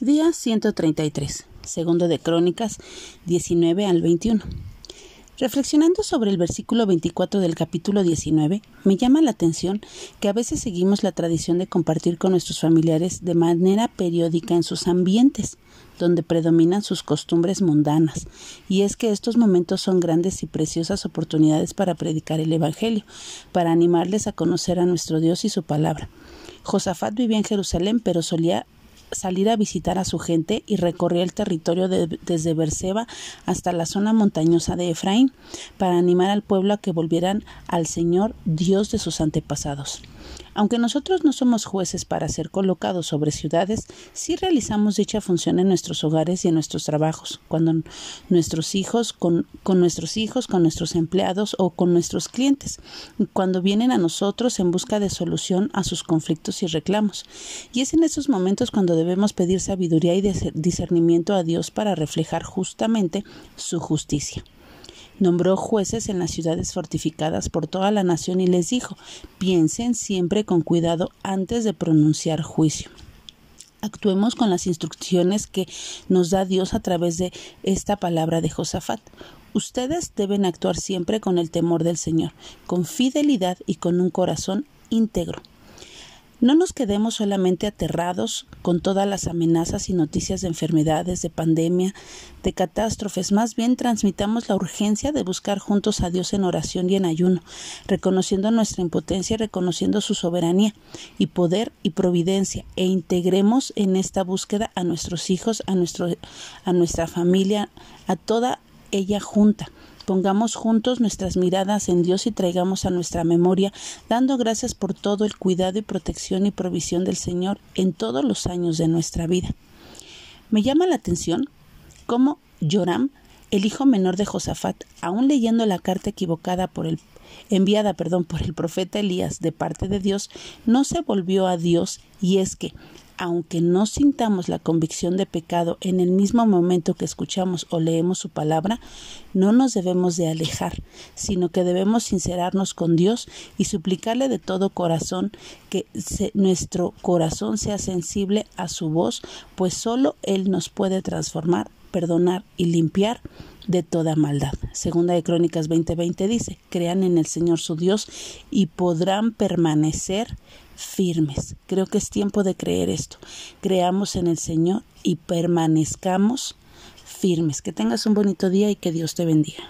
Día 133, segundo de Crónicas 19 al 21. Reflexionando sobre el versículo 24 del capítulo 19, me llama la atención que a veces seguimos la tradición de compartir con nuestros familiares de manera periódica en sus ambientes, donde predominan sus costumbres mundanas, y es que estos momentos son grandes y preciosas oportunidades para predicar el Evangelio, para animarles a conocer a nuestro Dios y su palabra. Josafat vivía en Jerusalén, pero solía salir a visitar a su gente y recorría el territorio desde Berseba hasta la zona montañosa de Efraín para animar al pueblo a que volvieran al Señor Dios de sus antepasados. Aunque nosotros no somos jueces para ser colocados sobre ciudades, sí realizamos dicha función en nuestros hogares y en nuestros trabajos, cuando nuestros hijos, con, nuestros hijos, con nuestros empleados o con nuestros clientes, cuando vienen a nosotros en busca de solución a sus conflictos y reclamos. Y es en esos momentos cuando debemos pedir sabiduría y discernimiento a Dios para reflejar justamente su justicia. Nombró jueces en las ciudades fortificadas por toda la nación y les dijo piensen siempre con cuidado antes de pronunciar juicio. Actuemos con las instrucciones que nos da Dios a través de esta palabra de Josafat. Ustedes deben actuar siempre con el temor del Señor, con fidelidad y con un corazón íntegro. No nos quedemos solamente aterrados con todas las amenazas y noticias de enfermedades, de pandemia, de catástrofes, más bien transmitamos la urgencia de buscar juntos a Dios en oración y en ayuno, reconociendo nuestra impotencia y reconociendo su soberanía y poder y providencia, e integremos en esta búsqueda a nuestros hijos, a, nuestro, a nuestra familia, a toda ella junta Pongamos juntos nuestras miradas en Dios y traigamos a nuestra memoria, dando gracias por todo el cuidado y protección y provisión del Señor en todos los años de nuestra vida. Me llama la atención cómo Joram, el hijo menor de Josafat, aún leyendo la carta equivocada por el enviada, perdón, por el profeta Elías de parte de Dios, no se volvió a Dios y es que aunque no sintamos la convicción de pecado en el mismo momento que escuchamos o leemos su palabra, no nos debemos de alejar, sino que debemos sincerarnos con Dios y suplicarle de todo corazón que nuestro corazón sea sensible a su voz, pues solo Él nos puede transformar, perdonar y limpiar de toda maldad. Segunda de Crónicas 20:20 dice, crean en el Señor su Dios y podrán permanecer firmes. Creo que es tiempo de creer esto. Creamos en el Señor y permanezcamos firmes. Que tengas un bonito día y que Dios te bendiga.